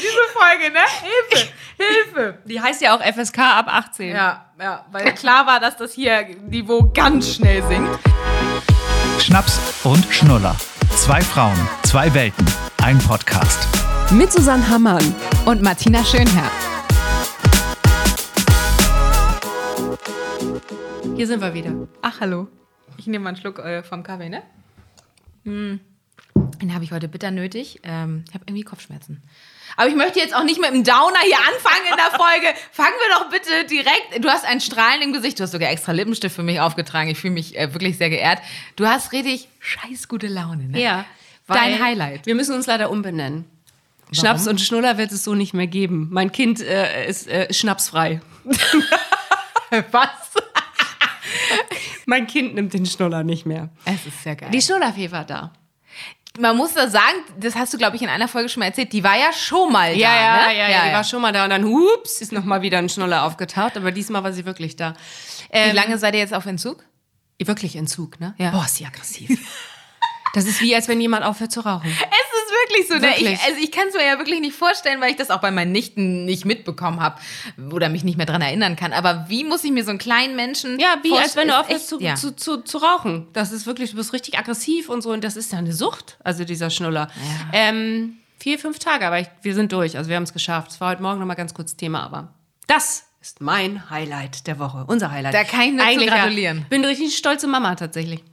diese Folge, ne? Hilfe, Hilfe. Die heißt ja auch FSK ab 18. Ja, ja, weil klar war, dass das hier Niveau ganz schnell sinkt. Schnaps und Schnuller. Zwei Frauen, zwei Welten, ein Podcast. Mit Susanne Hammann. Und Martina Schönherr. Hier sind wir wieder. Ach, hallo. Ich nehme mal einen Schluck äh, vom Kaffee, ne? Hm. Den habe ich heute bitter nötig. Ähm, ich habe irgendwie Kopfschmerzen. Aber ich möchte jetzt auch nicht mit einem Downer hier anfangen in der Folge. Fangen wir doch bitte direkt. Du hast ein Strahlen im Gesicht. Du hast sogar extra Lippenstift für mich aufgetragen. Ich fühle mich äh, wirklich sehr geehrt. Du hast richtig scheiß gute Laune, ne? Ja. Dein Highlight. Wir müssen uns leider umbenennen. Schnaps und Schnuller wird es so nicht mehr geben. Mein Kind äh, ist äh, schnapsfrei. Was? Mein Kind nimmt den Schnuller nicht mehr. Es ist sehr geil. Die Schnullerfee war da. Man muss da sagen, das hast du, glaube ich, in einer Folge schon mal erzählt, die war ja schon mal Ja, da, ja, ne? ja, ja, die war schon mal da und dann, hups, ist noch mal wieder ein Schnuller aufgetaucht, aber diesmal war sie wirklich da. Wie Ähm, lange seid ihr jetzt auf Entzug? Wirklich Entzug, ne? Ja. Boah, ist sie aggressiv. das ist wie, als wenn jemand aufhört zu rauchen. Es wirklich so. Ne? Wirklich. Ich, also ich kann es mir ja wirklich nicht vorstellen, weil ich das auch bei meinen Nichten nicht mitbekommen habe oder mich nicht mehr dran erinnern kann. Aber wie muss ich mir so einen kleinen Menschen Ja, wie als wenn du aufhörst zu, ja. zu, zu, zu rauchen. Das ist wirklich, du bist richtig aggressiv und so. Und das ist ja eine Sucht, also dieser Schnuller. Ähm, vier, fünf Tage, aber ich, wir sind durch. Also wir haben es geschafft. Es war heute Morgen nochmal ganz kurz Thema, aber das ist mein Highlight der Woche. Unser Highlight. Da kann ich nur Eigentlich, ja. gratulieren. Bin richtig stolze Mama tatsächlich.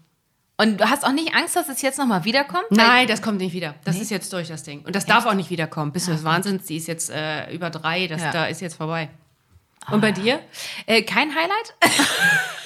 Und du hast auch nicht Angst, dass es jetzt nochmal wiederkommt? Nein, das kommt nicht wieder. Das ist jetzt durch, das Ding. Und das darf auch nicht wiederkommen. Bist du des Wahnsinns? Die ist jetzt äh, über drei, das Ja. da ist jetzt vorbei. Und bei dir? Äh, kein Highlight?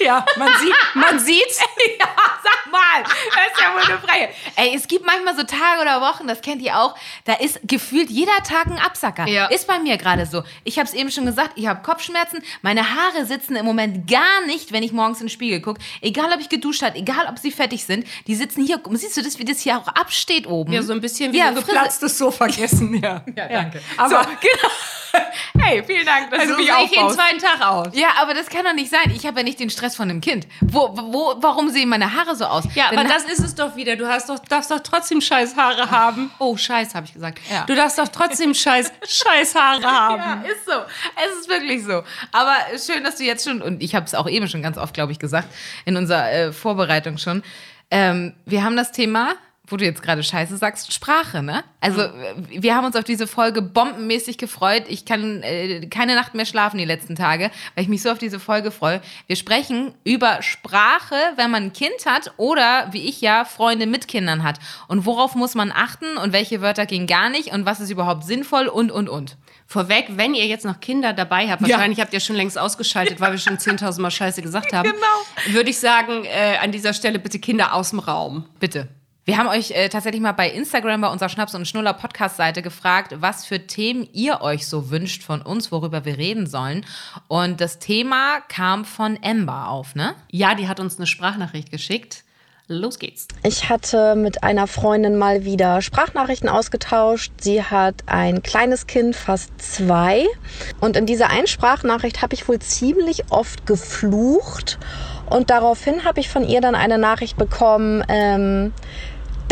Ja, man sieht, man sieht. ja, sag mal. Das ist ja wohl eine Frage. Ey, es gibt manchmal so Tage oder Wochen, das kennt ihr auch, da ist gefühlt jeder Tag ein Absacker. Ja. Ist bei mir gerade so. Ich habe es eben schon gesagt, ich habe Kopfschmerzen. Meine Haare sitzen im Moment gar nicht, wenn ich morgens in den Spiegel gucke. Egal, ob ich geduscht habe, egal, ob sie fettig sind. Die sitzen hier. Siehst du das, wie das hier auch absteht oben? Ja, so ein bisschen wie Ja, ein geplatztes Sofa gegessen, ja. Ja, danke. Aber so, genau. Hey, vielen Dank, dass also du mich sehe ich jeden zweiten Tag aus. Ja, aber das kann doch nicht sein. Ich habe ja nicht den Stress von einem Kind. Wo, wo, warum sehen meine Haare so aus? Ja, aber Dann das ist es doch wieder. Du hast doch, darfst doch trotzdem scheiß Haare haben. Oh, scheiß, habe ich gesagt. Ja. Du darfst doch trotzdem scheiß, scheiß Haare haben. Ja, ist so. Es ist wirklich so. Aber schön, dass du jetzt schon, und ich habe es auch eben schon ganz oft, glaube ich, gesagt, in unserer äh, Vorbereitung schon, ähm, wir haben das Thema, wo du jetzt gerade Scheiße sagst, Sprache, ne? Also äh, wir haben uns auf diese Folge bombenmäßig gefreut. Ich kann äh, keine Nacht mehr schlafen die letzten Tage, weil ich mich so auf diese Folge freue. Wir sprechen über Sprache, wenn man ein Kind hat oder, wie ich ja, Freunde mit Kindern hat. Und worauf muss man achten und welche Wörter gehen gar nicht und was ist überhaupt sinnvoll und, und, und. Vorweg, wenn ihr jetzt noch Kinder dabei habt, wahrscheinlich habt ihr schon längst ausgeschaltet, weil wir schon 10.000 Mal Scheiße gesagt haben. Genau. Würde ich sagen, äh, an dieser Stelle bitte Kinder aus dem Raum. Bitte. Wir haben euch äh, tatsächlich mal bei Instagram bei unserer Schnaps- und Schnuller-Podcast-Seite gefragt, was für Themen ihr euch so wünscht von uns, worüber wir reden sollen. Und das Thema kam von Ember auf, ne? Ja, die hat uns eine Sprachnachricht geschickt. Los geht's. Ich hatte mit einer Freundin mal wieder Sprachnachrichten ausgetauscht. Sie hat ein kleines Kind, fast zwei. Und in dieser einen Sprachnachricht habe ich wohl ziemlich oft geflucht. Und daraufhin habe ich von ihr dann eine Nachricht bekommen, ähm,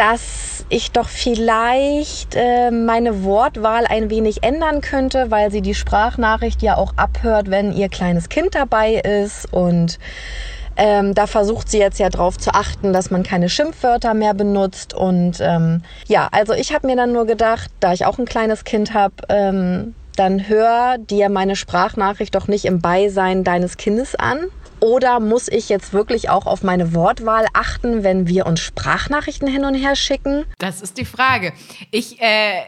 dass ich doch vielleicht äh, meine Wortwahl ein wenig ändern könnte, weil sie die Sprachnachricht ja auch abhört, wenn ihr kleines Kind dabei ist. Und ähm, da versucht sie jetzt ja drauf zu achten, dass man keine Schimpfwörter mehr benutzt. Und ähm, ja, also ich habe mir dann nur gedacht, da ich auch ein kleines Kind habe, ähm, dann hör dir meine Sprachnachricht doch nicht im Beisein deines Kindes an. Oder muss ich jetzt wirklich auch auf meine Wortwahl achten, wenn wir uns Sprachnachrichten hin und her schicken? Das ist die Frage. Ich äh,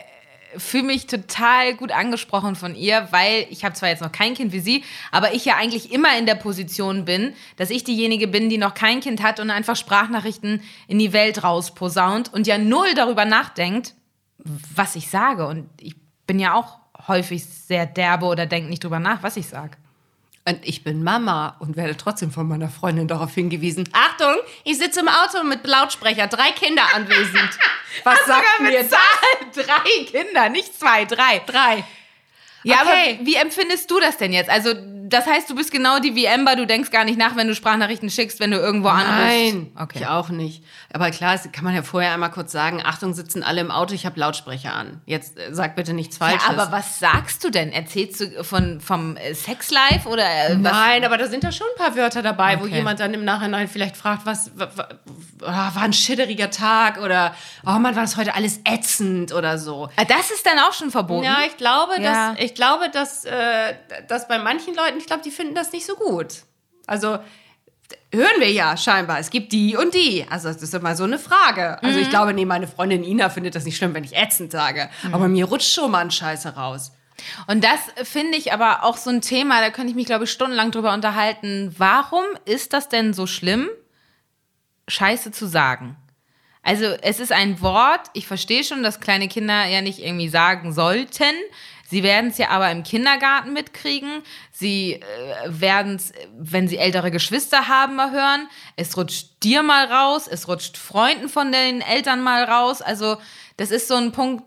fühle mich total gut angesprochen von ihr, weil ich habe zwar jetzt noch kein Kind wie sie, aber ich ja eigentlich immer in der Position bin, dass ich diejenige bin, die noch kein Kind hat und einfach Sprachnachrichten in die Welt rausposaunt und ja null darüber nachdenkt, was ich sage. Und ich bin ja auch häufig sehr derbe oder denke nicht drüber nach, was ich sage. Und ich bin Mama und werde trotzdem von meiner Freundin darauf hingewiesen. Achtung, ich sitze im Auto mit Lautsprecher, drei Kinder anwesend. Was sagt mir das? Drei Kinder, nicht zwei, drei. Drei. Ja, Okay. aber wie empfindest du das denn jetzt? Also das heißt, du bist genau die wie Amber, du denkst gar nicht nach, wenn du Sprachnachrichten schickst, wenn du irgendwo anrufst. Nein, Okay. ich auch nicht. Aber klar, das kann man ja vorher einmal kurz sagen, Achtung, sitzen alle im Auto, ich habe Lautsprecher an. Jetzt äh, sag bitte nichts Ja, Falsches. aber was sagst du denn? Erzählst du von, vom äh, Sexlife oder äh, was? Nein, aber da sind da schon ein paar Wörter dabei, wo Okay. jemand dann im Nachhinein vielleicht fragt, was ah, war ein schitteriger Tag oder oh Mann, war das heute alles ätzend oder so. Ah, Das ist dann auch schon verboten. Ja, ich glaube, Ja. dass ich glaube, dass, äh, dass bei manchen Leuten, ich glaube, die finden das nicht so gut. Also hören wir ja scheinbar. Es gibt die und die. Also das ist immer so eine Frage. Also Mhm. ich glaube, nee, meine Freundin Ina findet das nicht schlimm, wenn ich ätzend sage. Mhm. Aber mir rutscht schon mal ein Scheiße raus. Und das finde ich aber auch so ein Thema, da könnte ich mich, glaube ich, stundenlang drüber unterhalten. Warum ist das denn so schlimm, Scheiße zu sagen? Also es ist ein Wort, ich verstehe schon, dass kleine Kinder ja nicht irgendwie sagen sollten. Sie werden es ja aber im Kindergarten mitkriegen. Sie äh, werden es, wenn sie ältere Geschwister haben, mal hören. Es rutscht dir mal raus, es rutscht Freunden von den Eltern mal raus. Also das ist so ein Punkt,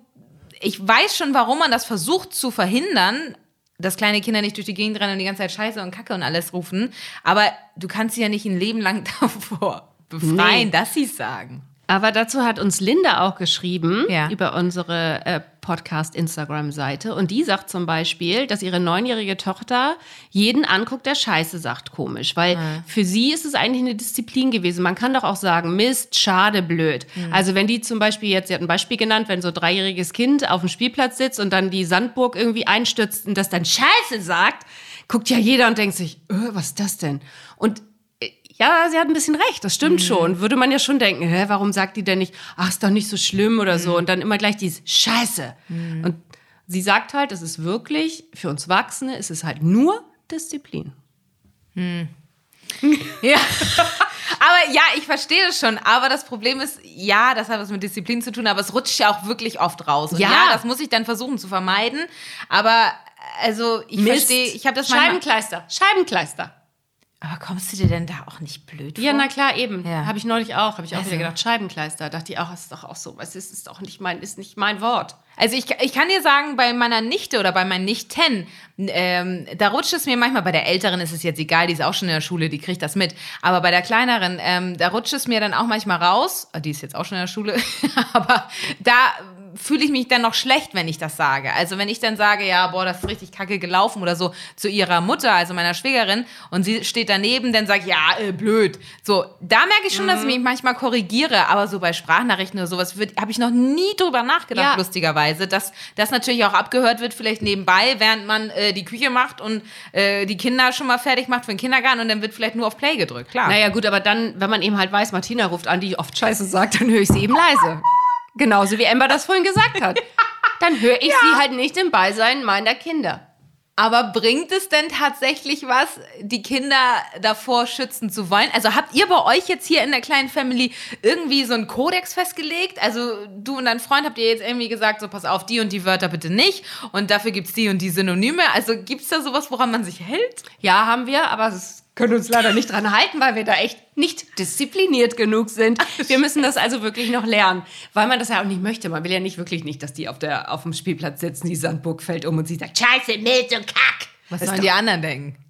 ich weiß schon, warum man das versucht zu verhindern, dass kleine Kinder nicht durch die Gegend rennen und die ganze Zeit Scheiße und Kacke und alles rufen. Aber du kannst sie ja nicht ein Leben lang davor befreien, Nee. dass sie es sagen. Aber dazu hat uns Linda auch geschrieben Ja. über unsere äh, Podcast-Instagram-Seite. Und die sagt zum Beispiel, dass ihre neunjährige Tochter jeden anguckt, der Scheiße sagt, komisch. Weil für sie ist es eigentlich eine Disziplin gewesen. Man kann doch auch sagen, Mist, schade, blöd. Also wenn die zum Beispiel jetzt, sie hat ein Beispiel genannt, wenn so ein dreijähriges Kind auf dem Spielplatz sitzt und dann die Sandburg irgendwie einstürzt und das dann Scheiße sagt, guckt ja jeder und denkt sich, äh, was ist das denn? Und ja, sie hat ein bisschen recht, das stimmt schon. Würde man ja schon denken, hä, warum sagt die denn nicht, ach, ist doch nicht so schlimm oder so. Und dann immer gleich dieses Scheiße. Und sie sagt halt, es ist wirklich, für uns Erwachsene, es ist halt nur Disziplin. Ja. Aber ja, ich verstehe das schon. Aber das Problem ist, ja, das hat was mit Disziplin zu tun, aber es rutscht ja auch wirklich oft raus. Und ja, Ja. das muss ich dann versuchen zu vermeiden. Aber also, ich Mist. verstehe, ich habe das. Scheibenkleister, Scheibenkleister. Aber kommst du dir denn da auch nicht blöd Ja, vor? na klar, eben. Ja. Habe ich neulich auch, habe ich auch Also. wieder gedacht, Scheibenkleister. Dachte ich auch, das ist doch auch so. Es ist, ist doch nicht mein, ist nicht mein Wort. Also ich, ich kann dir sagen, bei meiner Nichte oder bei meinen Nichten, ähm, da rutscht es mir manchmal, bei der Älteren ist es jetzt egal, die ist auch schon in der Schule, die kriegt das mit. Aber bei der Kleineren, ähm, da rutscht es mir dann auch manchmal raus, die ist jetzt auch schon in der Schule, aber da fühle ich mich dann noch schlecht, wenn ich das sage. Also wenn ich dann sage, ja, boah, das ist richtig kacke gelaufen oder so zu ihrer Mutter, also meiner Schwägerin, und sie steht daneben, dann sage ich, ja, äh, blöd. So, da merke ich schon, dass ich mich manchmal korrigiere, aber so bei Sprachnachrichten oder sowas habe ich noch nie drüber nachgedacht, Ja. lustigerweise, dass das natürlich auch abgehört wird, vielleicht nebenbei, während man äh, die Küche macht und äh, die Kinder schon mal fertig macht für den Kindergarten und dann wird vielleicht nur auf Play gedrückt, klar. Naja, gut, aber dann, wenn man eben halt weiß, Martina ruft an, die oft Scheiße sagt, dann höre ich sie eben leise. Genauso wie Amber das vorhin gesagt hat. Dann höre ich sie halt nicht im Beisein meiner Kinder. Aber bringt es denn tatsächlich was, die Kinder davor schützen zu wollen? Also habt ihr bei euch jetzt hier in der kleinen Family irgendwie so einen Kodex festgelegt? Also du und dein Freund habt ihr jetzt irgendwie gesagt, so pass auf, die und die Wörter bitte nicht und dafür gibt's die und die Synonyme. Also gibt's da sowas, woran man sich hält? Ja, haben wir, aber es können uns leider nicht dran halten, weil wir da echt nicht diszipliniert genug sind. Wir müssen das also wirklich noch lernen, weil man das ja auch nicht möchte. Man will ja nicht wirklich nicht, dass die auf, der, auf dem Spielplatz sitzen, die Sandburg fällt um und sie sagt, Scheiße, Milch und Kack. Was sollen die anderen denken?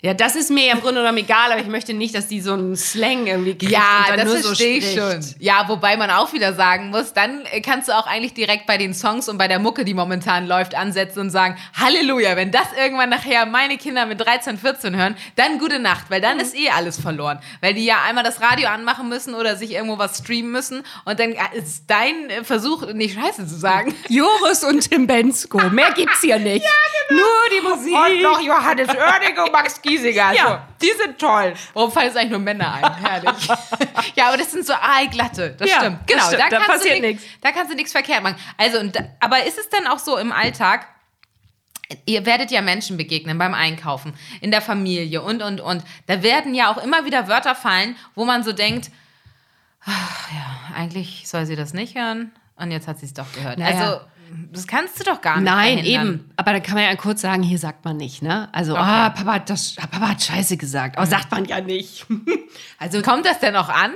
Ja, das ist mir ja im Grunde genommen egal, aber ich möchte nicht, dass die so einen Slang irgendwie kriegt Ja, das nur so verstehe ich spricht. schon. Ja, wobei man auch wieder sagen muss, dann äh, kannst du auch eigentlich direkt bei den Songs und bei der Mucke, die momentan läuft, ansetzen und sagen, Halleluja, wenn das irgendwann nachher meine Kinder mit 13, 14 hören, dann gute Nacht, weil dann Mhm. ist eh alles verloren. Weil die ja einmal das Radio anmachen müssen oder sich irgendwo was streamen müssen und dann äh, ist dein äh, Versuch, nicht scheiße zu sagen. Joris und Tim Bensko, mehr gibt's hier nicht. Nur die Musik. Und noch Johannes Oerding und Max Giesinger. Ja. So, die sind toll. Warum fallen es eigentlich nur Männer ein? Herrlich. ja, aber das sind so aalglatte. Das Ja, stimmt. das Genau, stimmt. Da kannst passiert nix. Da kannst du nichts verkehrt machen. Also, und, da- aber ist es denn auch so im Alltag, Ihr werdet ja Menschen begegnen beim Einkaufen, in der Familie und, und, und. Da werden ja auch immer wieder Wörter fallen, wo man so denkt, ach ja, eigentlich soll sie das nicht hören und jetzt hat sie es doch gehört. Naja. Also, das kannst du doch gar nicht Nein, verhindern. eben. Aber da kann man ja kurz sagen, hier sagt man nicht, ne? Also, Okay. ah, Papa hat, das, Papa hat Scheiße gesagt. Aber sagt man ja nicht. also, Kommt das denn auch an?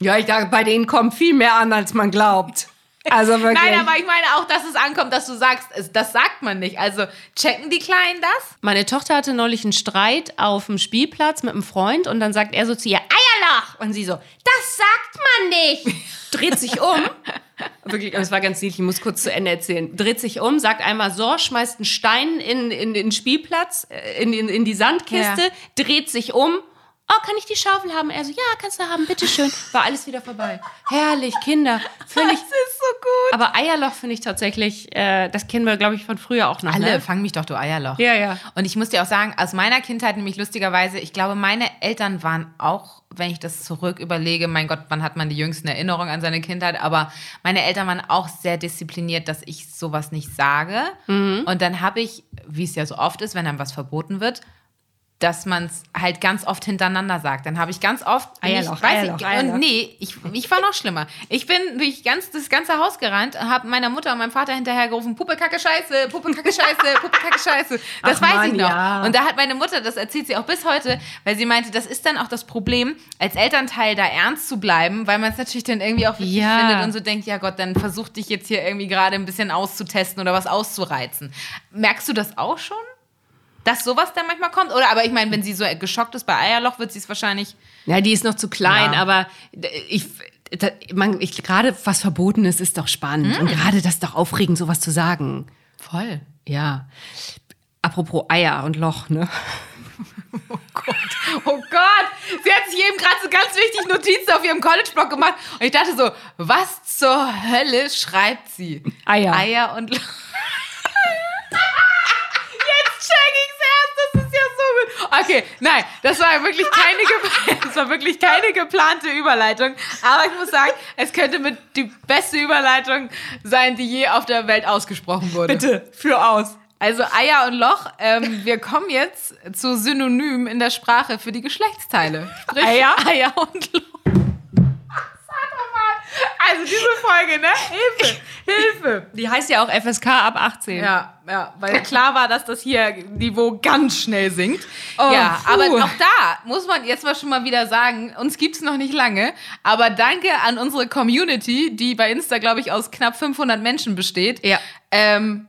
ja, ich dachte, bei denen kommt viel mehr an, als man glaubt. Also wirklich. Nein, aber ich meine auch, dass es ankommt, dass du sagst, das sagt man nicht. Also checken die Kleinen das? Meine Tochter hatte neulich einen Streit auf dem Spielplatz mit einem Freund und dann sagt er so zu ihr, Eierloch! Und sie so, das sagt man nicht! Dreht sich um. Wirklich, es war ganz niedlich, ich muss kurz zu Ende erzählen. Dreht sich um, sagt einmal so, schmeißt einen Stein in, in den Spielplatz, äh, in, in, in die Sandkiste, dreht sich um. Oh, kann ich die Schaufel haben? Er so, ja, kannst du haben, bitteschön. War alles wieder vorbei. Herrlich, Kinder. Völlig. So gut. Aber Eierloch finde ich tatsächlich, äh, das kennen wir, glaube ich, von früher auch noch. Alle, Ne? fang mich doch, du Eierloch. Ja, ja. Und ich muss dir auch sagen, aus meiner Kindheit, nämlich lustigerweise, ich glaube, meine Eltern waren auch, wenn ich das zurück überlege, mein Gott, wann hat man die jüngsten Erinnerungen an seine Kindheit, aber meine Eltern waren auch sehr diszipliniert, dass ich sowas nicht sage. Und dann habe ich, wie es ja so oft ist, wenn einem was verboten wird, dass man es halt ganz oft hintereinander sagt. Dann habe ich ganz oft Eierloch, ich, weiß Eierloch, ich, Eierloch. Und nee, ich, ich war noch schlimmer. Ich bin durch ganz, das ganze Haus gerannt, habe meiner Mutter und meinem Vater hinterhergerufen, Puppe, Kacke, Scheiße, Puppe, Kacke, Scheiße, Puppe, Kacke, Scheiße. Das Ach weiß Mann, ich noch. ja. Und da hat meine Mutter, das erzählt sie auch bis heute, weil sie meinte, das ist dann auch das Problem, als Elternteil da ernst zu bleiben, weil man es natürlich dann irgendwie auch wichtig Ja. findet und so denkt, ja Gott, dann versuch dich jetzt hier irgendwie gerade ein bisschen auszutesten oder was auszureizen. Merkst du das auch schon? Dass sowas dann manchmal kommt? Oder aber ich meine, wenn sie so geschockt ist bei Eierloch, wird sie es wahrscheinlich. Ja, die ist noch zu klein, Ja. aber ich, ich gerade was Verbotenes ist doch spannend. Und gerade das ist doch aufregend, sowas zu sagen. Voll. Ja. Apropos Eier und Loch, ne? Oh Gott, sie hat sich eben gerade so ganz wichtig Notizen auf ihrem College-Blog gemacht. Und ich dachte so, was zur Hölle schreibt sie? Eier. Eier und Lo- Okay, nein, das war wirklich keine, das war wirklich keine geplante Überleitung. Aber ich muss sagen, es könnte mit die beste Überleitung sein, die je auf der Welt ausgesprochen wurde. Bitte, für aus. Also Eier und Loch, ähm, wir kommen jetzt zu Synonym in der Sprache für die Geschlechtsteile. Sprich, Eier? Eier und Loch. Also diese Folge, ne? Hilfe, Hilfe. Die heißt ja auch FSK ab 18. Ja, ja, weil klar war, dass das hier Niveau ganz schnell sinkt. Oh, ja, puh. aber auch da muss man jetzt mal schon mal wieder sagen, uns gibt's noch nicht lange, aber danke an unsere Community, die bei Insta, glaube ich, aus knapp 500 Menschen besteht. Ja. Ähm,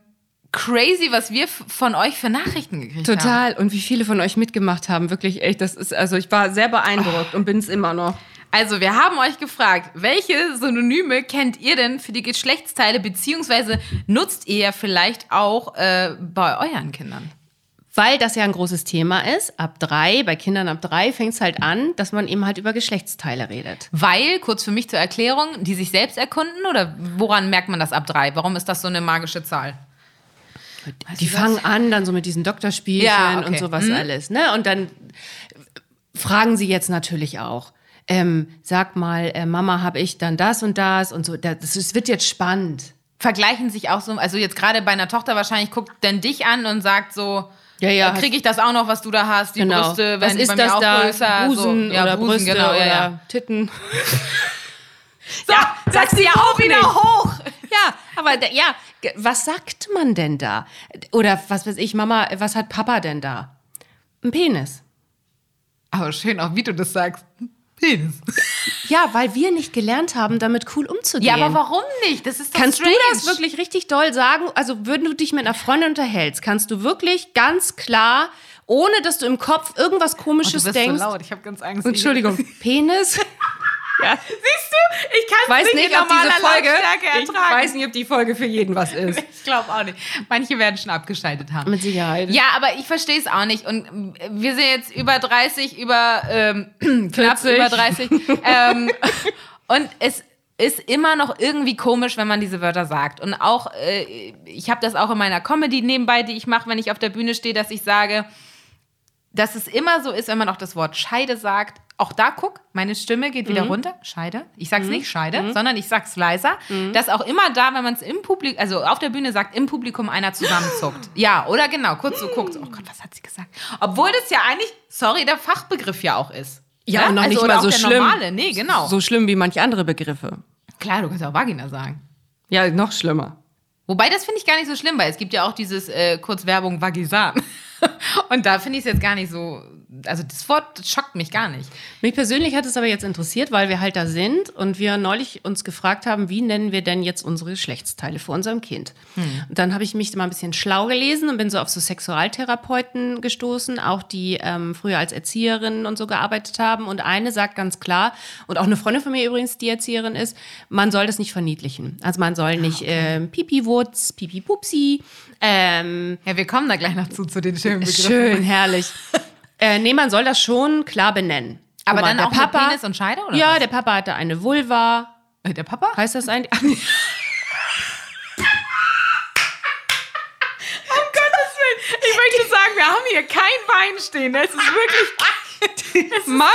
crazy, was wir von euch für Nachrichten gekriegt haben. Total. Und wie viele von euch mitgemacht haben, wirklich echt, das ist, also ich war sehr beeindruckt und bin es immer noch. Also, wir haben euch gefragt, welche Synonyme kennt ihr denn für die Geschlechtsteile, beziehungsweise nutzt ihr ja vielleicht auch äh, bei euren Kindern? Weil das ja ein großes Thema ist. Ab drei, bei Kindern ab drei fängt es halt an, dass man eben halt über Geschlechtsteile redet. Weil, kurz für mich zur Erklärung, die sich selbst erkunden oder woran merkt man das ab drei? Warum ist das so eine magische Zahl? Die fangen an dann so mit diesen Doktorspielchen Ja, okay. und sowas alles. Ne? Und dann fragen sie jetzt natürlich auch. Ähm, sag mal, äh, Mama, habe ich dann das und das und so. Das, das wird jetzt spannend. Vergleichen sich auch so, also jetzt gerade bei einer Tochter wahrscheinlich guckt dann dich an und sagt so, Ja, ja, kriege ich das auch noch, was du da hast? Die Genau. Brüste Was werden ist bei das auch da? größer. Busen so. ja, oder Busen, Brüste genau, oder ja, ja. Titten. So, sagst du ja auch wieder hoch. Ja, aber da, ja, was sagt man denn da? Oder was weiß ich, Mama, was hat Papa denn da? Ein Penis. Aber schön auch, wie du das sagst. Penis. Ja, weil wir nicht gelernt haben, damit cool umzugehen. Ja, aber warum nicht? Das ist doch Kannst strange. du das wirklich richtig doll sagen? Also, wenn du dich mit einer Freundin unterhältst, kannst du wirklich ganz klar, ohne dass du im Kopf irgendwas Oh, du Komisches bist denkst. so laut, ich habe ganz Angst. Entschuldigung, Penis? Ja. Siehst du? Ich kann es nicht, nicht in ob diese Folge. Lautstärke Ich ertragen. weiß nicht, ob die Folge für jeden was ist. Ich glaube auch nicht. Manche werden schon abgeschaltet haben. Mit Sicherheit. Ja, aber ich verstehe es auch nicht. Und ähm, wir sind jetzt über 30, über ähm, knapp 40. über 30. ähm, und es ist immer noch irgendwie komisch, wenn man diese Wörter sagt. Und auch, äh, ich habe das auch in meiner Comedy nebenbei, die ich mache, wenn ich auf der Bühne stehe, dass ich sage, dass es immer so ist, wenn man auch das Wort Scheide sagt. Auch da guck, meine Stimme geht wieder runter. Scheide. Ich sag's nicht Scheide, sondern ich sag's leiser. Dass auch immer da, wenn man es im Publikum, also auf der Bühne sagt, im Publikum einer zusammenzuckt. ja, oder genau, kurz so guckt. Oh Gott, was hat sie gesagt? Obwohl das ja eigentlich, sorry, der Fachbegriff ja auch ist. Ja, und noch nicht oder mal so schlimm. Normale. Nee, genau. So schlimm wie manche andere Begriffe. Klar, du kannst auch Vagina sagen. Ja, noch schlimmer. Wobei, das finde ich gar nicht so schlimm, weil es gibt ja auch dieses äh, Kurzwerbung Vagisan. Und da finde ich es jetzt gar nicht so also das Wort schockt mich gar nicht. Mich persönlich hat es aber jetzt interessiert, weil wir halt da sind und wir neulich uns gefragt haben, wie nennen wir denn jetzt unsere Geschlechtsteile für unserem Kind? Und dann habe ich mich mal ein bisschen schlau gelesen und bin so auf so Sexualtherapeuten gestoßen, auch die ähm, früher als Erzieherinnen und so gearbeitet haben. Und eine sagt ganz klar, und auch eine Freundin von mir übrigens, die Erzieherin ist, man soll das nicht verniedlichen. Also man soll nicht ähm, Pipi-Wutz, Pipi-Pupsi, ähm, Ja, wir kommen da gleich noch zu, zu den schönen Begriffen. schön, herrlich. äh, nee, man soll das schon klar benennen. Aber mal, dann der auch Papa, mit Penis und Scheide, oder Ja, was? der Papa hatte eine Vulva. Äh, Der Papa? Heißt das eigentlich? Ich möchte sagen, wir haben hier kein Wein stehen. Es ist wirklich. Mama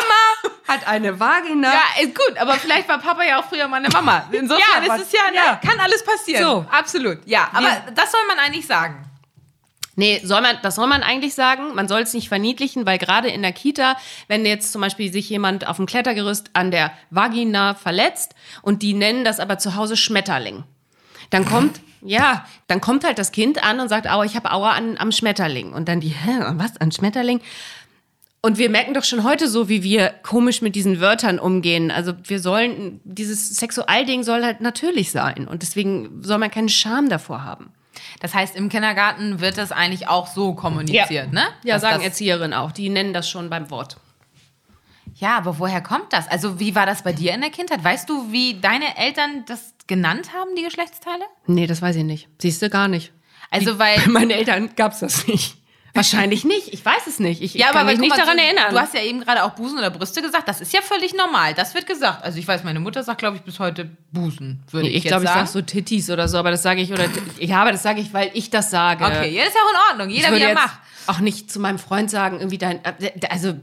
hat eine Vagina. Ja, ist gut, aber vielleicht war Papa ja auch früher meine Mama. Insofern Ja, ist es ja, ne, ja. kann alles passieren. So. Absolut. Ja, aber Wir- das soll man eigentlich sagen. Nee, soll man, das soll man eigentlich sagen. Man soll es nicht verniedlichen, weil gerade in der Kita, wenn jetzt zum Beispiel sich jemand auf dem Klettergerüst an der Vagina verletzt und die nennen das aber zu Hause Schmetterling, dann kommt, ja, dann kommt halt das Kind an und sagt, aua, ich habe Aua an, am Schmetterling. Und dann die, hä, was, an Schmetterling? Und wir merken doch schon heute so, wie wir komisch mit diesen Wörtern umgehen. Also wir sollen, dieses Sexualding soll halt natürlich sein. Und deswegen soll man keinen Scham davor haben. Das heißt, im Kindergarten wird das eigentlich auch so kommuniziert, ne? Ja, Dass sagen Erzieherinnen auch. Die nennen das schon beim Wort. Ja, aber woher kommt das? Also, wie war das bei dir in der Kindheit? Weißt du, wie deine Eltern das genannt haben, die Geschlechtsteile? Nee, das weiß ich nicht. Siehst du gar nicht. Also, weil. Bei meinen Eltern gab es das nicht. Wahrscheinlich nicht. Ich weiß es nicht. Ich, ich kann mich guck nicht mal, daran erinnern. Du hast ja eben gerade auch Busen oder Brüste gesagt. Das ist ja völlig normal. Das wird gesagt. Also, ich weiß, meine Mutter sagt, glaube ich, bis heute Busen, würde Nee, ich, ich glaube, ich sage so Tittis oder so, aber das sage ich oder ja, aber das sage ich, weil ich das sage. Okay, ja, das ist ja auch in Ordnung. Jeder, wie er macht. auch nicht zu meinem Freund sagen, irgendwie dein, äh, also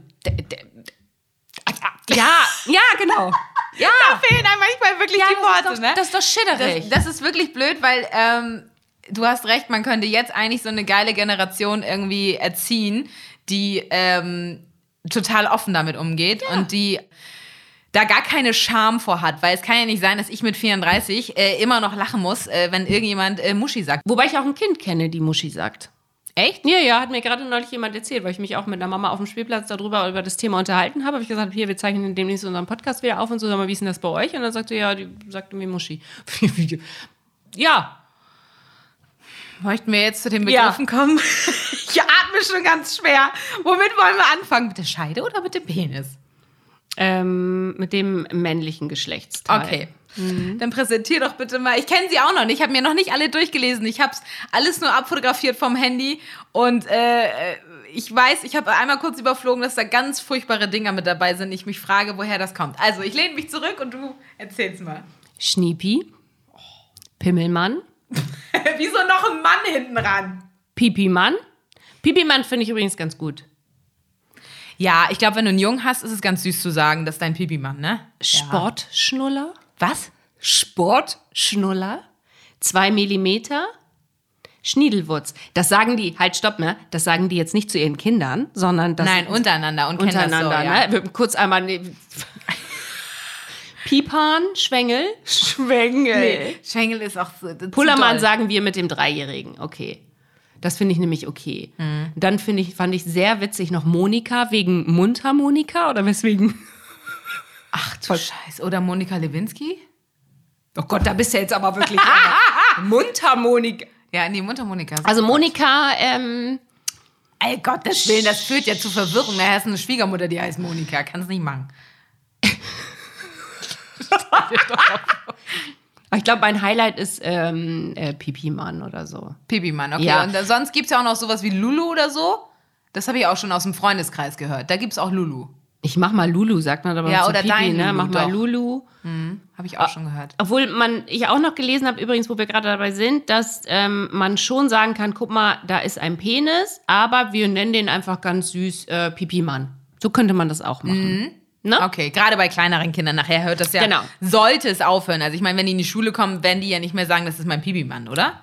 ja, ja, genau. Ja, Da fehlen einem manchmal wirklich ja die Worte, doch, ne? das ist doch schitterig. Das, das ist wirklich blöd, weil ähm, du hast recht, man könnte jetzt eigentlich so eine geile Generation irgendwie erziehen, die ähm, total offen damit umgeht und die da gar keine Scham vor hat, weil es kann ja nicht sein, dass ich mit 34 äh, immer noch lachen muss, äh, wenn irgendjemand äh, Muschi sagt. Wobei ich auch ein Kind kenne, die Muschi sagt. Echt? Ja, ja, hat mir gerade neulich jemand erzählt, weil ich mich auch mit einer Mama auf dem Spielplatz darüber über das Thema unterhalten habe. Habe ich gesagt, hier, wir zeichnen demnächst unseren Podcast wieder auf und so, sag mal, wie ist denn das bei euch? Und dann sagte ja, die sagte mir Muschi. ja, Möchten wir jetzt zu den Ja. Begriffen kommen? ich atme schon ganz schwer. Womit wollen wir anfangen? Mit der Scheide oder mit dem Penis? ähm, mit dem männlichen Geschlechtsteil. Okay. Dann präsentier doch bitte mal. Ich kenne sie auch noch nicht. Ich habe mir noch nicht alle durchgelesen. Ich habe es alles nur abfotografiert vom Handy. Und äh, ich weiß, ich habe einmal kurz überflogen, dass da ganz furchtbare Dinger mit dabei sind. Ich mich frage, woher das kommt. Also, ich lehne mich zurück und du erzähl's mal. Schniepi, Pimmelmann, Wieso noch ein Mann hinten ran? Pipimann. Pipimann finde ich übrigens ganz gut. Ja, ich glaube, wenn du einen Jungen hast, ist es ganz süß zu sagen, das ist dein Pipi-Mann, ne? Sportschnuller. Was? Sportschnuller. Zwei Millimeter. Schniedelwurz. Das sagen die, halt stopp, ne? Das sagen die jetzt nicht zu ihren Kindern, sondern das Nein, untereinander und untereinander, so, ja. ne? Wir- Kurz einmal ne, Pipan, Schwengel, Schwengel. Schengel ist auch so. Pullermann doll. sagen wir mit dem Dreijährigen, okay. Das finde ich nämlich okay. Mhm. Dann finde ich, fand ich sehr witzig noch Monika wegen Mundharmonika oder weswegen? Ach du Scheiße. Oder Monika Lewinsky? Oh Gott, da bist du jetzt aber wirklich Mundharmonika. Ja, nee, Mundharmonika. Also Monika, ähm, Ey, Gottes Willen, das führt ja zu Verwirrung. Da hast du eine Schwiegermutter, die heißt Monika. Kannst nicht machen. ich glaube, mein Highlight ist ähm, äh, Pipi-Mann oder so. Pipi-Mann, okay. Ja. Und da, sonst gibt es ja auch noch sowas wie Lulu oder so. Das habe ich auch schon aus dem Freundeskreis gehört. Da gibt es auch Lulu. Ich mach mal Lulu, sagt man aber Ja, oder Pipi, dein ne? Lulu, Mach mal doch. Lulu. Habe ich auch schon gehört. Obwohl man, ich auch noch gelesen habe, übrigens, wo wir gerade dabei sind, dass ähm, man schon sagen kann, guck mal, da ist ein Penis, aber wir nennen den einfach ganz süß äh, Pipi-Mann. So könnte man das auch machen. Ne? Okay, gerade bei kleineren Kindern. Nachher hört das ja. Genau. Sollte es aufhören. Also ich meine, wenn die in die Schule kommen, werden die ja nicht mehr sagen, das ist mein Pipi-Mann, oder?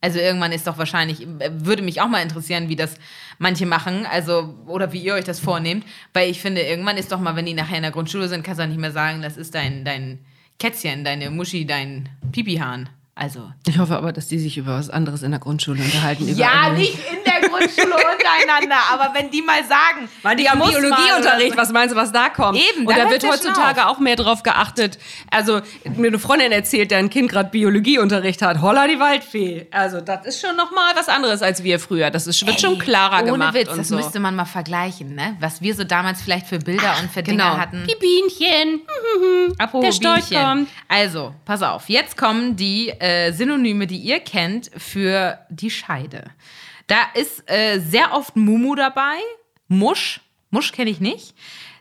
Also irgendwann ist doch wahrscheinlich, würde mich auch mal interessieren, wie das manche machen, also, oder wie ihr euch das vornehmt, weil ich finde, irgendwann ist doch mal, wenn die nachher in der Grundschule sind, kannst du auch nicht mehr sagen, das ist dein, dein Kätzchen, deine Muschi, dein Pipihahn. Also. Ich hoffe aber, dass die sich über was anderes in der Grundschule unterhalten. über Ja, nicht in der Grundschule untereinander. Aber wenn die mal sagen, Weil die haben mal Biologieunterricht, was meinst du, was da kommt? Eben, Und da da wird heutzutage auch mehr drauf geachtet. Also, mir eine Freundin erzählt, deren Kind gerade Biologieunterricht hat. Holla die Waldfee. Also, das ist schon nochmal was anderes als wir früher. Das ist, wird schon klarer Ohne gemacht Witz, und das so. müsste man mal vergleichen, ne? Was wir so damals vielleicht für Bilder und für Dinge genau. hatten. Pipinchen. Apropos Der Storch Bienchen. kommt. Also, pass auf. Jetzt kommen die äh, Synonyme, die ihr kennt für die Scheide. Da ist äh, sehr oft Mumu dabei. Musch. Musch kenne ich nicht.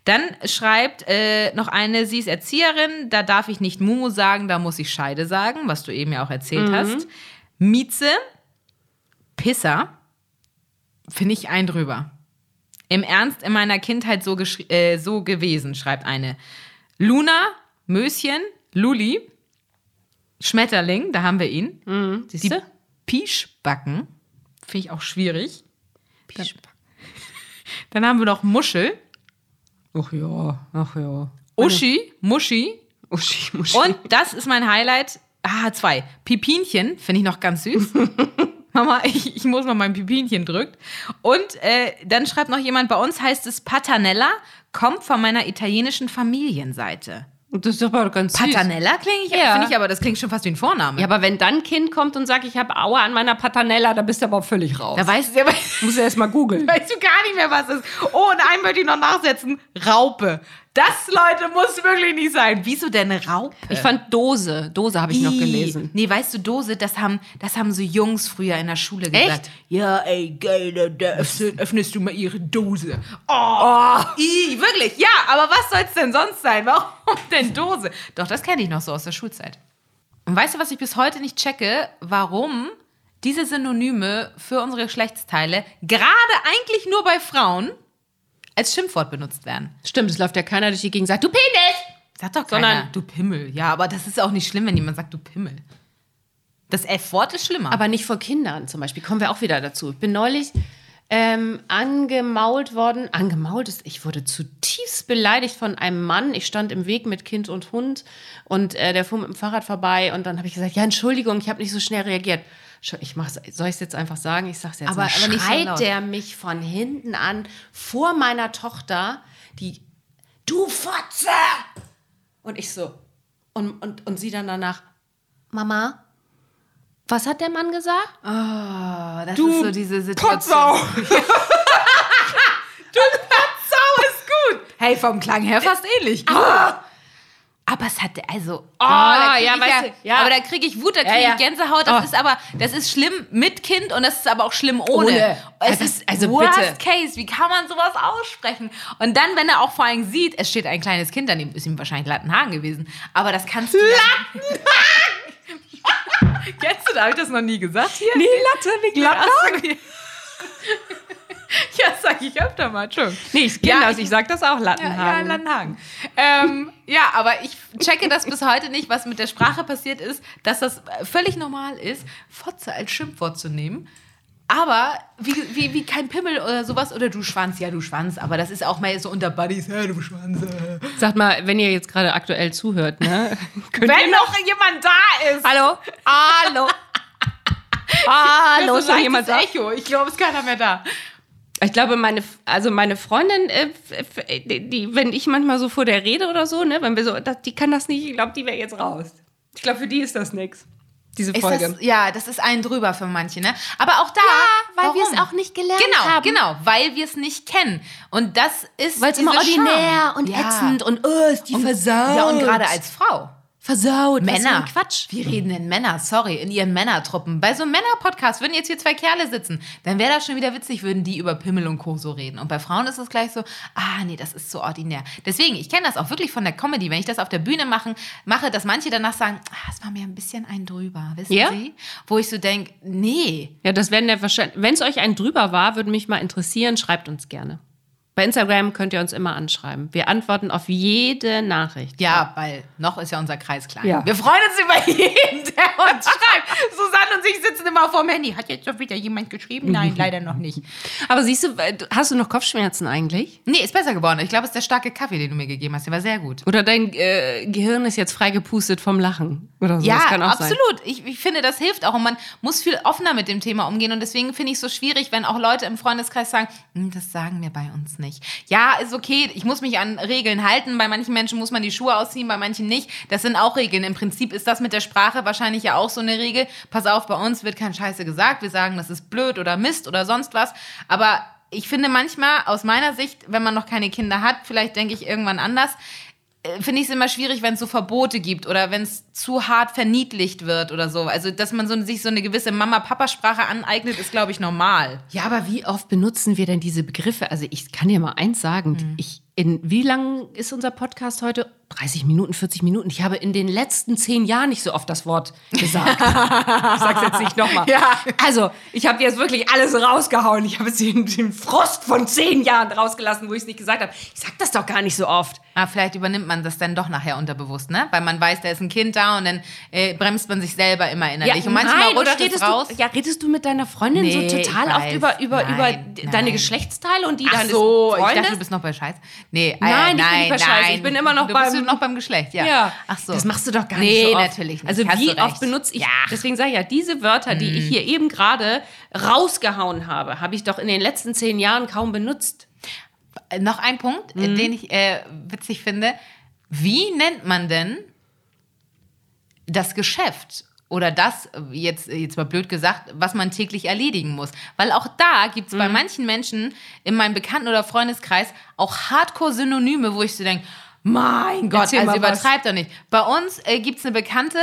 Dann schreibt äh, noch eine, sie ist Erzieherin, da darf ich nicht Mumu sagen, da muss ich Scheide sagen, was du eben ja auch erzählt hast. Mieze, Pisser, finde ich ein drüber. Im Ernst in meiner Kindheit so, äh, so gewesen, schreibt eine. Luna, Möschen, Luli, Schmetterling, da haben wir ihn. Siehst Die du? Pischbacken, finde ich auch schwierig. Dann haben wir noch Muschel, Ach ja, ach ja. Uschi, Muschi Uschi, Muschi. und das ist mein Highlight. Ah, zwei. Pipinchen, finde ich noch ganz süß. Mama, ich, ich muss mal mein Pipinchen drückt. Und äh, dann schreibt noch jemand, bei uns heißt es Patanella, kommt von meiner italienischen Familienseite. Das ist aber ganz süß. Patanella klinge ich, Ja. finde ich aber, das klingt schon fast wie ein Vorname. Ja, aber wenn dann ein Kind kommt und sagt, ich habe Aua an meiner Patanella, da bist du aber völlig raus. da weißt du, musst du erst mal googeln. weißt du gar nicht mehr, was es ist. Oh, und einen möchte ich noch nachsetzen. Raupe. Das, Leute, muss wirklich nicht sein. Wieso denn Raupe? Ich fand Dose. Dose habe ich noch gelesen. Nee, weißt du, Dose, das haben, das haben so Jungs früher in der Schule gesagt. Echt? Ja, ey, geil, da, öffnest, öffnest du mal ihre Dose. Oh, Ih, wirklich, ja, aber was soll's denn sonst sein? Warum denn Dose? Doch, das kenne ich noch so aus der Schulzeit. Und weißt du, was ich bis heute nicht checke? Warum diese Synonyme für unsere Geschlechtsteile gerade eigentlich nur bei Frauen als Schimpfwort benutzt werden? Stimmt, es läuft ja keiner durch die Gegend und sagt, du Penis! Sagt doch keiner, Sondern- du Pimmel. Ja, aber das ist auch nicht schlimm, wenn jemand sagt, du Pimmel. Das F-Wort ist schlimmer. Aber nicht vor Kindern zum Beispiel. Kommen wir auch wieder dazu. Ich bin neulich ähm, angemault worden. Angemault ist, ich wurde zutiefst beleidigt von einem Mann. Ich stand im Weg mit Kind und Hund und äh, der fuhr mit dem Fahrrad vorbei und dann habe ich gesagt, ja, Entschuldigung, ich habe nicht so schnell reagiert. Ich mach's, soll ich es jetzt einfach sagen? Ich sag's jetzt Aber- mal. aber so Schreit der mich von hinten an vor meiner Tochter, die, du Fotze! Und ich so, und, und, und sie dann danach, Mama, was hat der Mann gesagt? Oh, das Du ist so diese Situation. Potsau! Sau ist gut. Hey, vom Klang her fast ähnlich. Aber es hatte, also, oh, krieg ja, weißt du, ja. Aber da kriege ich Wut, da kriege ja. ich Gänsehaut. Das Oh. ist aber, das ist schlimm mit Kind und das ist aber auch schlimm ohne. Ohne. Es Also, ist also worst bitte. case. Wie kann man sowas aussprechen? Und dann, wenn er auch vor allem sieht, es steht ein kleines Kind daneben, ist ihm wahrscheinlich Lattenhagen gewesen. Aber das kannst du Lattenhagen! Kennst du, da habe ich das noch nie gesagt hier? Nee, Latte, wie so, ja. sag ich öfter mal, schon. Nee, ich kenne Ja, das, ich sag das auch, Ja, ja, Lattenhagen. Ähm, ja, aber ich checke das bis heute nicht, was mit der Sprache passiert ist, dass das völlig normal ist, Fotze als Schimpfwort zu nehmen. Aber wie, wie, wie kein Pimmel oder sowas oder du Schwanz, ja, du Schwanz. Aber das ist auch mal so unter Buddies, ja, du Schwanz. äh. Sagt mal, wenn ihr jetzt gerade aktuell zuhört, ne? Wenn noch jemand da ist. Hallo? Hallo? Hallo, das ist jemand da? Echo. Ich glaube, es ist keiner mehr da. Ich glaube, meine, also meine Freundin, äh, die, die, wenn ich manchmal so vor der rede oder so, ne, wenn wir so, das, die kann das nicht, ich glaube, die wäre jetzt raus. Ich glaube, für die ist das nix. Diese Folge. das, ja, das ist ein drüber für manche, ne? Aber auch da. weil wir es auch nicht gelernt genau, haben. Genau, weil wir es nicht kennen. Und das ist. Weil es immer ordinär Scham. und ja. ätzend und oh, ist die versaut. Ja, und gerade als Frau. Versaut. Männer. ein Quatsch. Wir reden in Männer, sorry, in ihren Männertruppen. Bei so einem Männer-Podcast würden jetzt hier zwei Kerle sitzen. Dann wäre das schon wieder witzig, würden die über Pimmel und Co. so reden. Und bei Frauen ist es gleich so, ah, nee, das ist so ordinär. Deswegen, ich kenne das auch wirklich von der Comedy, wenn ich das auf der Bühne machen, mache, dass manche danach sagen, ah, es war mir ein bisschen ein drüber, wissen Ja? Sie? Wo ich so denke, nee, Ja, das werden ja wahrscheinlich, wenn es euch ein drüber war, würde mich mal interessieren, schreibt uns gerne. Bei Instagram könnt ihr uns immer anschreiben. Wir antworten auf jede Nachricht. Ja, weil noch ist ja unser Kreis klein. Ja. Wir freuen uns über jeden, der uns schreibt. Susanne und ich sitzen immer vorm Handy. Hat jetzt doch wieder jemand geschrieben? Nein, leider noch nicht. Aber siehst du, äh, hast du noch Kopfschmerzen eigentlich? Nee, ist besser geworden. Ich glaube, es ist der starke Kaffee, den du mir gegeben hast. Der war sehr gut. Oder dein äh, Gehirn ist jetzt freigepustet vom Lachen? Oder so. Ja, das kann auch sein. absolut. Ich, ich finde, das hilft auch. Und man muss viel offener mit dem Thema umgehen. Und deswegen finde ich es so schwierig, wenn auch Leute im Freundeskreis sagen, "Hm, das sagen wir bei uns nicht. Ja, ist okay. Ich muss mich an Regeln halten. Bei manchen Menschen muss man die Schuhe ausziehen, bei manchen nicht. Das sind auch Regeln. Im Prinzip ist das mit der Sprache wahrscheinlich ja auch so eine Regel. Pass auf, bei uns wird kein Scheiße gesagt. Wir sagen, das ist blöd oder Mist oder sonst was. Aber ich finde manchmal, aus meiner Sicht, wenn man noch keine Kinder hat, vielleicht denke ich irgendwann anders, finde ich es immer schwierig, wenn es so Verbote gibt oder wenn es zu hart verniedlicht wird oder so. Also, dass man so, sich so eine gewisse Mama-Papa-Sprache aneignet, ist, glaube ich, normal. Ja, aber wie oft benutzen wir denn diese Begriffe? Also ich kann dir mal eins sagen. Ich, in wie lang ist unser Podcast heute? 30 Minuten, 40 Minuten. Ich habe in den letzten zehn Jahren nicht so oft das Wort gesagt. ich sag's jetzt nicht nochmal. Ja. Also, ich habe jetzt wirklich alles rausgehauen. Ich habe jetzt den, den Frost von zehn Jahren rausgelassen, wo ich es nicht gesagt habe. Ich sag das doch gar nicht so oft. Aber vielleicht übernimmt man das dann doch nachher unterbewusst, ne? Weil man weiß, da ist ein Kind da und dann äh, bremst man sich selber immer innerlich. und manchmal nein, rutscht oder redest es raus. Du, ja, redest du mit deiner Freundin Nee, so ich total oft über, über, Nein, über d- deine nein. Geschlechtsteile und die Ach deines so, ich Freundes? dachte, du bist noch bei Scheiß. Nee, äh, Nein, ich bin nein, nicht bei Scheiß. nein. Ich bin immer noch beim- Du noch beim Geschlecht, ja. Ja. Ach so. Das machst du doch gar Nee, nicht so oft. natürlich nicht. Also Hast wie oft benutze ich, Ja. Mhm. deswegen sage ich ja, diese Wörter, die ich hier eben gerade rausgehauen habe, habe ich doch in den letzten zehn Jahren kaum benutzt. Noch ein Punkt, äh, den ich äh, witzig finde. Wie nennt man denn das Geschäft? Oder das, jetzt, jetzt mal blöd gesagt, was man täglich erledigen muss. Weil auch da gibt es bei manchen Menschen in meinem Bekannten- oder Freundeskreis auch Hardcore-Synonyme, wo ich so denke, mein Gott, Erzähl also übertreibt doch nicht. Bei uns äh, gibt es eine Bekannte,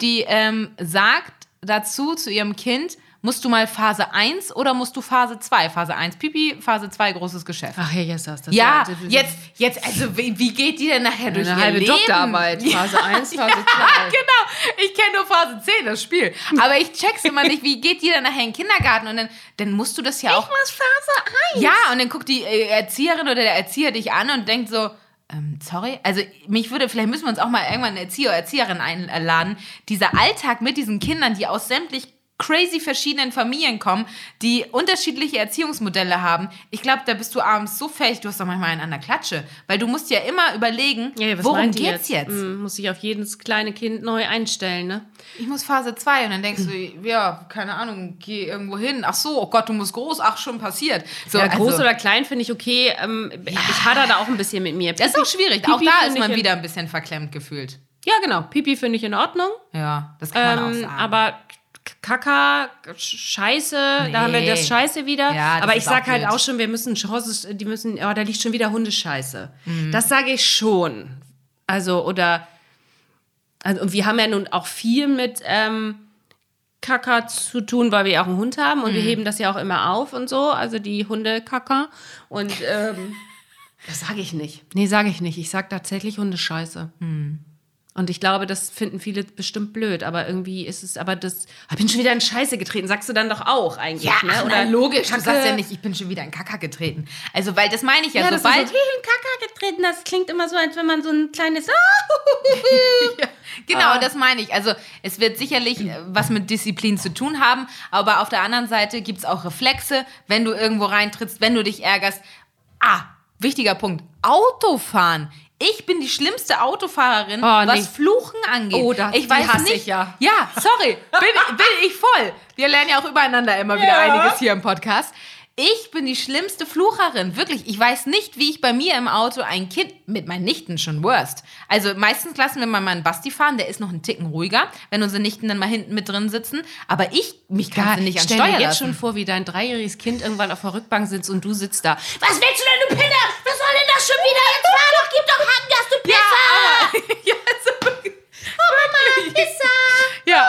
die ähm, sagt dazu zu ihrem Kind, musst du mal Phase 1 oder musst du Phase 2? Phase 1 Pipi, Phase 2 großes Geschäft. Ach ja, jetzt hast du das. Ja, ist jetzt, jetzt, also wie, wie geht die denn nachher durch eine halbe Leben? Doktorarbeit. Phase 1, Phase 2. Ja, genau. Ich kenne nur Phase 10, das Spiel. Aber ich check's immer nicht, wie geht die dann nachher in den Kindergarten? Und dann, dann musst du das ja auch... muss Phase 1. Ja, und dann guckt die äh, Erzieherin oder der Erzieher dich an und denkt so, ähm, sorry, also mich würde, vielleicht müssen wir uns auch mal irgendwann eine Erzieher Erzieherin einladen. Dieser Alltag mit diesen Kindern, die aus sämtlich crazy verschiedenen Familien kommen, die unterschiedliche Erziehungsmodelle haben. Ich glaube, da bist du abends so fähig, du hast doch manchmal einen an der Klatsche. Weil du musst ja immer überlegen, Ja, was worum geht's jetzt? Hm, muss ich auf jedes kleine Kind neu einstellen, ne? Ich muss Phase 2 und dann denkst du, ja, keine Ahnung, geh irgendwo hin. Ach so, oh Gott, du musst groß, ach, schon passiert. So, ja, groß also, oder klein finde ich okay. Ähm, Ich hader da auch ein bisschen mit mir. Das ist auch schwierig. auch Pipi da finde ist man wieder ein bisschen verklemmt gefühlt. Ja, genau. Pipi finde ich in Ordnung. Ja, das kann man auch Ähm, sagen. aber Kaka, Scheiße, da haben wir Nee. das Scheiße wieder. Ja, das aber ich ist sag auch halt auch schon, wir müssen Chancen, die müssen, oh, da liegt schon wieder Hundescheiße. Mhm. Das sage ich schon. Also, oder, also, und wir haben ja nun auch viel mit ähm, Kaka zu tun, weil wir auch einen Hund haben und wir heben das ja auch immer auf und so, also die Hunde-Kaka. Und ähm, das sage ich nicht. Nee, sage ich nicht. Ich sage tatsächlich Hundescheiße. Und ich glaube, das finden viele bestimmt blöd, aber irgendwie ist es, aber das, ich bin schon wieder in Scheiße getreten, sagst du dann doch auch eigentlich, ja, ne? oder logisch. Du Kacke. sagst ja nicht, ich bin schon wieder in Kacker getreten. Also, weil das meine ich ja, Ja, sobald. so, bin Kaka getreten, das klingt immer so, als wenn man so ein kleines, Genau, das meine ich. Also es wird sicherlich äh, was mit Disziplin zu tun haben, aber auf der anderen Seite gibt es auch Reflexe, wenn du irgendwo reintrittst, wenn du dich ärgerst. Ah, wichtiger Punkt. Autofahren. Ich bin die schlimmste Autofahrerin, Oh, was nee. Fluchen angeht. Oh, das- ich weiß hasse nicht. ich ja. Ja, sorry. Bin, bin ich voll. Wir lernen ja auch übereinander immer wieder einiges hier im Podcast. Ich bin die schlimmste Flucherin, wirklich. Ich weiß nicht, wie ich bei mir im Auto ein Kind mit meinen Nichten schon worst. Also meistens lassen wir mal meinen Basti fahren, der ist noch einen Ticken ruhiger, wenn unsere Nichten dann mal hinten mit drin sitzen. Aber ich, mich kannst du nicht an stell Steuer dir jetzt lassen. schon vor, wie dein dreijähriges Kind irgendwann auf der Rückbank sitzt und du sitzt da. Was willst du denn, du Pinne? Was soll denn das schon wieder? Jetzt fahr doch, gib doch Hand, dass du Pisser! ja, so wirklich. Ja,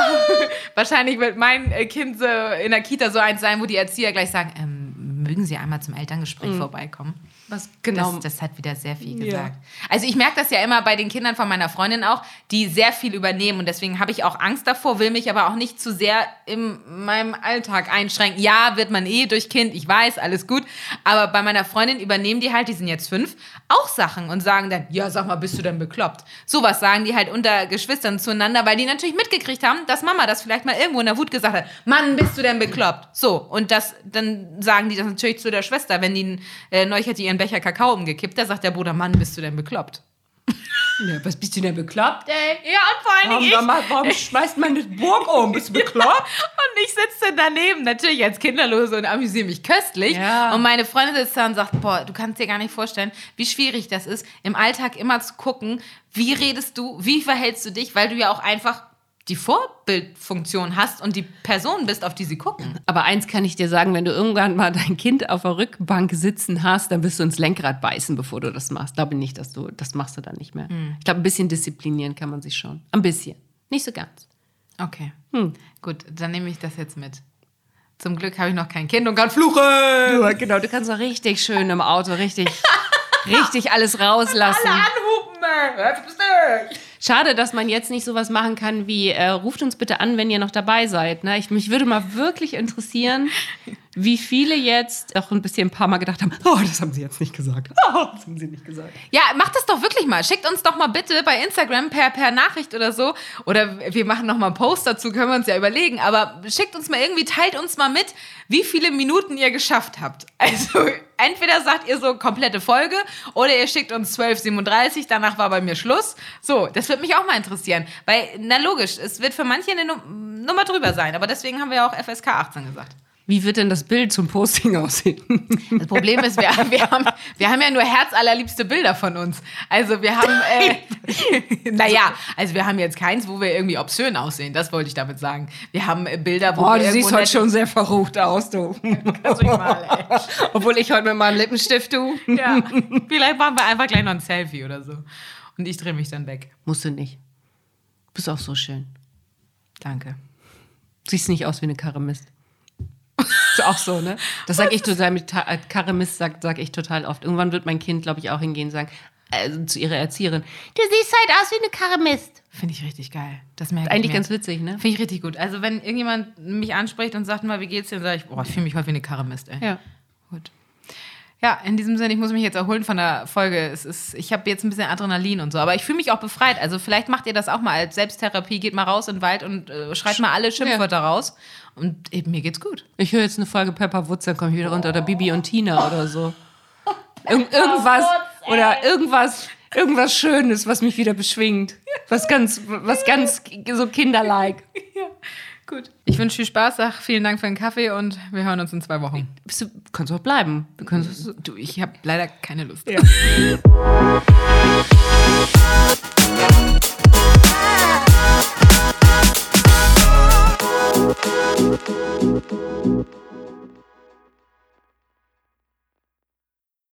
wahrscheinlich wird mein äh, Kind so in der Kita so eins sein, wo die Erzieher gleich sagen, ähm, mögen Sie einmal zum Elterngespräch vorbeikommen? Was genau? Das, das hat wieder sehr viel gesagt. Also ich merke das ja immer bei den Kindern von meiner Freundin auch, die sehr viel übernehmen und deswegen habe ich auch Angst davor, will mich aber auch nicht zu sehr in meinem Alltag einschränken. Ja, wird man eh durch Kind, ich weiß, alles gut, aber bei meiner Freundin übernehmen die halt, die sind jetzt fünf, auch Sachen und sagen dann, ja, sag mal, bist du denn bekloppt? Sowas sagen die halt unter Geschwistern zueinander, weil die natürlich mitgekriegt haben, dass Mama das vielleicht mal irgendwo in der Wut gesagt hat, Mann, bist du denn bekloppt? So, und das, dann sagen die das natürlich zu der Schwester, wenn die äh, neulich hat die ihren Becher Kakao umgekippt, da sagt der Bruder, Mann, bist du denn bekloppt? Ja, was bist du denn bekloppt, ey? Ja, und vor allen Warum, Dingen ich. warum, warum schmeißt man das Burg um? Bist du bekloppt? Und ich sitze daneben, natürlich als Kinderlose und amüsiere mich köstlich. Ja. Und meine Freundin sitzt da und sagt, boah, du kannst dir gar nicht vorstellen, wie schwierig das ist, im Alltag immer zu gucken, wie redest du, wie verhältst du dich, weil du ja auch einfach die Vorbildfunktion hast und die Person bist, auf die sie gucken. Aber eins kann ich dir sagen, wenn du irgendwann mal dein Kind auf der Rückbank sitzen hast, dann wirst du ins Lenkrad beißen, bevor du das machst. Glaube nicht, dass du, das machst du dann nicht mehr. Ich glaube, ein bisschen disziplinieren kann man sich schon. Ein bisschen. Nicht so ganz. Okay. Hm. Gut, dann nehme ich das jetzt mit. Zum Glück habe ich noch kein Kind und kann fluchen. Ja, genau. Du kannst auch richtig schön im Auto richtig, richtig alles rauslassen. Anhupen, ey. Was bist du? Schade, dass man jetzt nicht sowas machen kann wie, äh, ruft uns bitte an, wenn ihr noch dabei seid. Ne? Ich, mich würde mal wirklich interessieren, wie viele jetzt auch ein bisschen ein paar Mal gedacht haben, oh, das haben sie jetzt nicht gesagt. Oh, das haben sie nicht gesagt. Ja, macht das doch wirklich mal. Schickt uns doch mal bitte bei Instagram per, per Nachricht oder so. Oder wir machen noch mal einen Post dazu, können wir uns ja überlegen. Aber schickt uns mal irgendwie, teilt uns mal mit, wie viele Minuten ihr geschafft habt. Also entweder sagt ihr so komplette Folge oder ihr schickt uns 12,37, danach war bei mir Schluss. So, das würde mich auch mal interessieren. Weil, na logisch, es wird für manche eine Num Nummer drüber sein. Aber deswegen haben wir ja auch FSK 18 gesagt. Wie wird denn das Bild zum Posting aussehen? Das Problem ist, wir, wir, haben, wir haben ja nur herzallerliebste Bilder von uns. Also wir haben, äh, naja, also wir haben jetzt keins, wo wir irgendwie obszön aussehen. Das wollte ich damit sagen. Wir haben äh, Bilder, wo Oh, wir du siehst heute schon sehr verrucht aus, du. Mich mal. Obwohl ich heute mit meinem Lippenstift, du. Ja, vielleicht machen wir einfach gleich noch ein Selfie oder so. Und ich drehe mich dann weg. Musst du nicht. Bist auch so schön. Danke. Siehst nicht aus wie eine Karre Mist. Ist auch so, ne? Das sag ich total mit äh, Karre Mist, sag, sag ich total oft. Irgendwann wird mein Kind, glaube ich, auch hingehen und sagen, also zu ihrer Erzieherin, du siehst halt aus wie eine Karre Mist. Finde ich richtig geil. Das merke ich Eigentlich mir. ganz witzig, ne? Finde ich richtig gut. Also wenn irgendjemand mich anspricht und sagt mal, wie geht's dir, dann sage ich, boah, ich fühle mich heute wie eine Karre Mist, ey. Ja. Ja, in diesem Sinne, ich muss mich jetzt erholen von der Folge. Es ist, ich habe jetzt ein bisschen Adrenalin und so, aber ich fühle mich auch befreit. Also vielleicht macht ihr das auch mal als Selbsttherapie. Geht mal raus in den Wald und äh, schreibt mal alle Schimpfwörter raus. Und eben, mir geht's gut. Ich höre jetzt eine Folge Pepper Woods, dann komme ich wieder runter. Oder Bibi und Tina oder so. Irg irgendwas. Oder irgendwas. Irgendwas Schönes, was mich wieder beschwingt. Was ganz, was ganz so kinderlike. Gut. Ich wünsche viel Spaß, sag vielen Dank für den Kaffee und wir hören uns in zwei Wochen. Bist du, kannst du auch bleiben. Können so- Du, ich habe leider keine Lust. Thank